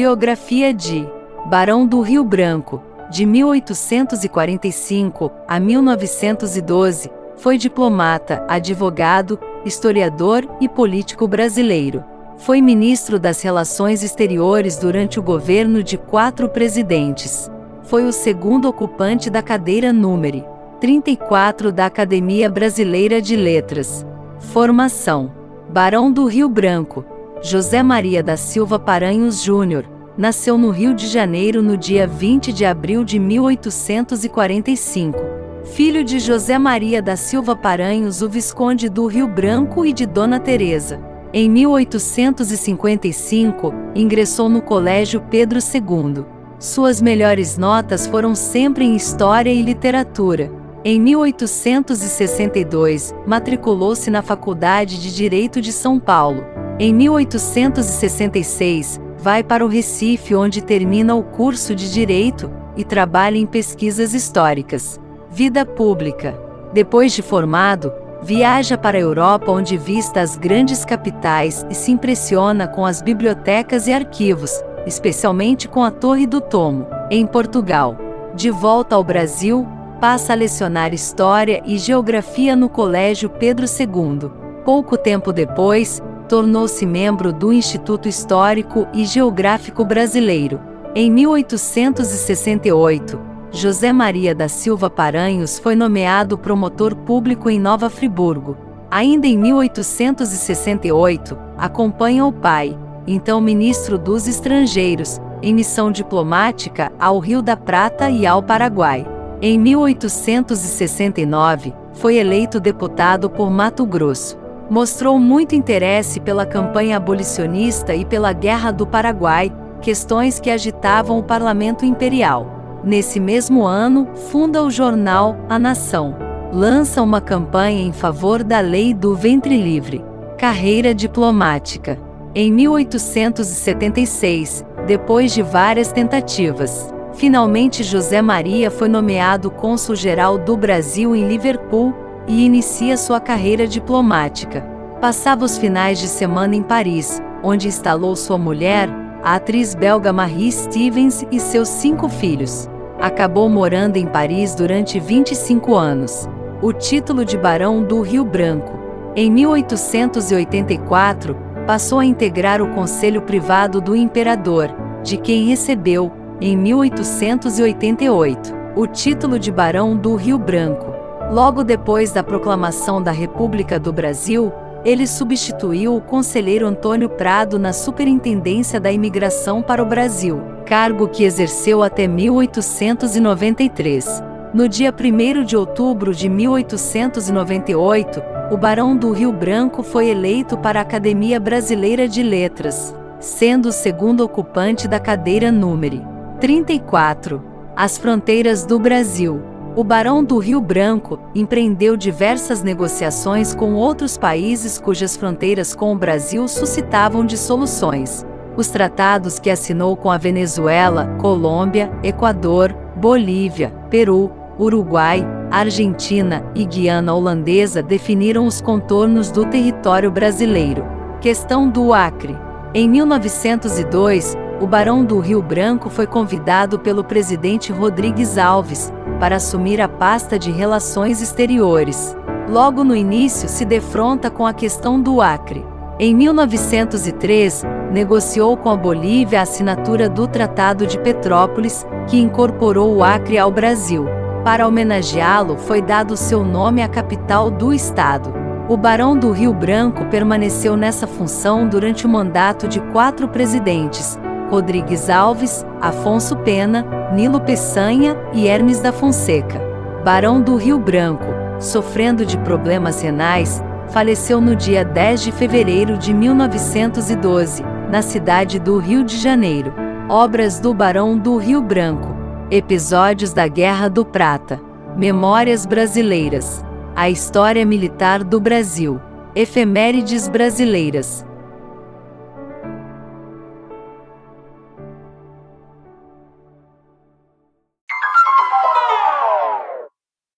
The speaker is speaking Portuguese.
Biografia de Barão do Rio Branco, de 1845 a 1912, foi diplomata, advogado, historiador e político brasileiro. Foi ministro das Relações Exteriores durante o governo de quatro presidentes. Foi o segundo ocupante da cadeira número 34 da Academia Brasileira de Letras. Formação: Barão do Rio Branco, José Maria da Silva Paranhos Júnior, nasceu no Rio de Janeiro no dia 20 de abril de 1845. Filho de José Maria da Silva Paranhos, o Visconde do Rio Branco e de Dona Teresa. Em 1855, ingressou no Colégio Pedro II. Suas melhores notas foram sempre em História e Literatura. Em 1862, matriculou-se na Faculdade de Direito de São Paulo. Em 1866, vai para o Recife, onde termina o curso de Direito e trabalha em pesquisas históricas. Vida pública. Depois de formado, viaja para a Europa, onde vista as grandes capitais e se impressiona com as bibliotecas e arquivos, especialmente com a Torre do Tomo, em Portugal. De volta ao Brasil, passa a lecionar História e Geografia no Colégio Pedro II. Pouco tempo depois, tornou-se membro do Instituto Histórico e Geográfico Brasileiro. Em 1868, José Maria da Silva Paranhos foi nomeado promotor público em Nova Friburgo. Ainda em 1868, acompanha o pai, então ministro dos Estrangeiros, em missão diplomática ao Rio da Prata e ao Paraguai. Em 1869, foi eleito deputado por Mato Grosso. Mostrou muito interesse pela campanha abolicionista e pela Guerra do Paraguai, questões que agitavam o parlamento imperial. Nesse mesmo ano, funda o jornal A Nação. Lança uma campanha em favor da lei do ventre livre. Carreira diplomática. Em 1876, depois de várias tentativas, Finalmente, José Maria foi nomeado cônsul-geral do Brasil em Liverpool e inicia sua carreira diplomática. Passava os finais de semana em Paris, onde instalou sua mulher, a atriz belga Marie Stevens e seus cinco filhos. Acabou morando em Paris durante 25 anos. O título de Barão do Rio Branco. Em 1884, passou a integrar o Conselho Privado do Imperador, de quem recebeu, em 1888, o título de Barão do Rio Branco. Logo depois da proclamação da República do Brasil, ele substituiu o conselheiro Antônio Prado na Superintendência da Imigração para o Brasil, cargo que exerceu até 1893. No dia 1 de outubro de 1898, o Barão do Rio Branco foi eleito para a Academia Brasileira de Letras, sendo o segundo ocupante da cadeira número 34. As fronteiras do Brasil. O Barão do Rio Branco empreendeu diversas negociações com outros países cujas fronteiras com o Brasil suscitavam dissoluções. Os tratados que assinou com a Venezuela, Colômbia, Equador, Bolívia, Peru, Uruguai, Argentina e Guiana Holandesa definiram os contornos do território brasileiro. Questão do Acre. Em 1902, o Barão do Rio Branco foi convidado pelo presidente Rodrigues Alves para assumir a pasta de Relações Exteriores. Logo no início se defronta com a questão do Acre. Em 1903, negociou com a Bolívia a assinatura do Tratado de Petrópolis, que incorporou o Acre ao Brasil. Para homenageá-lo, foi dado seu nome à capital do estado. O Barão do Rio Branco permaneceu nessa função durante o mandato de quatro presidentes, Rodrigues Alves, Afonso Pena, Nilo Peçanha e Hermes da Fonseca. Barão do Rio Branco, sofrendo de problemas renais, faleceu no dia 10 de fevereiro de 1912, na cidade do Rio de Janeiro. Obras do Barão do Rio Branco. Episódios da Guerra do Prata. Memórias Brasileiras. A História Militar do Brasil. Efemérides Brasileiras.